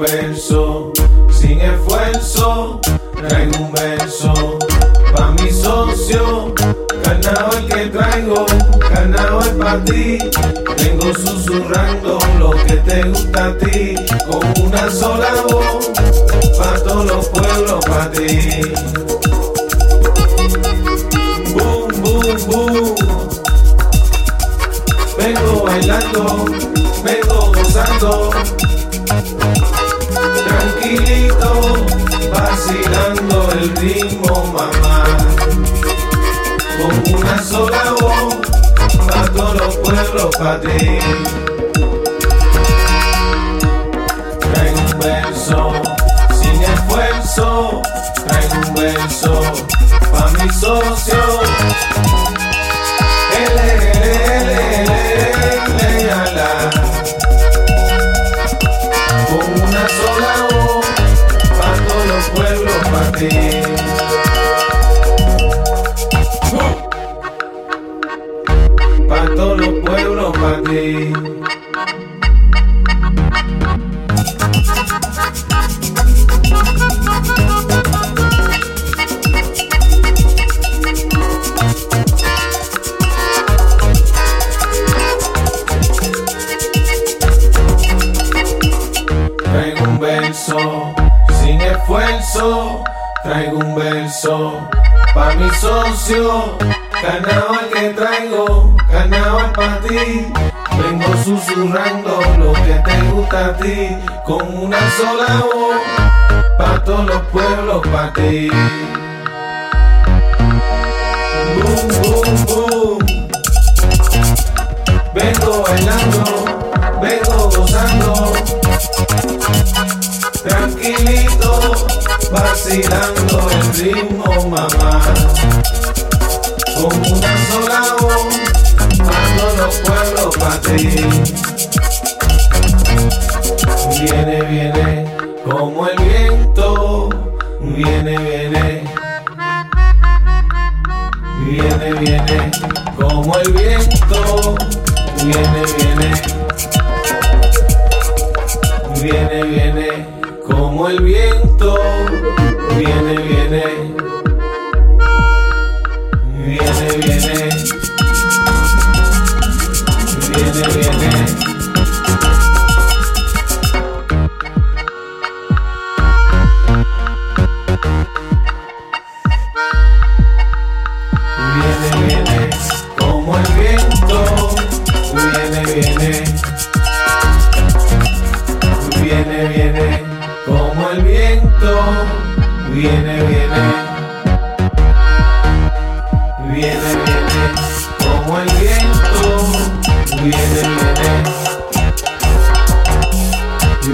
verso sin esfuerzo. Traigo un verso pa' mi socio. Carnaval que traigo, carnaval pa' ti. Vengo susurrando lo que te gusta a ti. Con una sola voz, pa' todos los pueblos, pa' ti. Boom, boom, boom. Vengo bailando, vengo gozando. El ritmo, mamá. Con una sola voz, pa' todos los pueblos, pa' ti. Traigo un verso sin esfuerzo, traigo un verso pa' mi socio. Sin esfuerzo. Traigo un verso pa' mi socio. Carnaval que traigo, carnaval pa' ti. Vengo susurrando lo que te gusta a ti. Con una sola voz, pa' todos los pueblos, pa' ti. Boom, boom, boom. Vacilando el ritmo, mamá. Con una sola voz, todos los pueblos, pa' ti. Viene, viene, como el viento. Viene, viene. Viene, viene, como el viento. Viene, viene. Viene, viene, como el viento. Viene, viene. Viene, viene. Viene, viene. Viene, viene, como el viento. Viene, viene. Viene, viene, como el. Viene, viene. Viene, viene, como el viento. Viene, viene.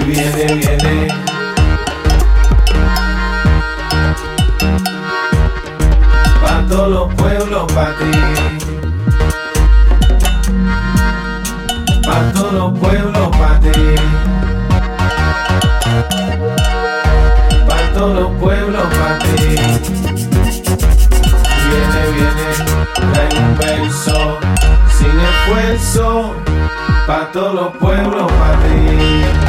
Viene, viene. Pa' todos los pueblos, pa' ti. Pa' todos los pueblos, pa' ti. Pa' todos los pueblos. Viene, viene, trae un verso sin esfuerzo. Pa' todos los pueblos, pa' ti.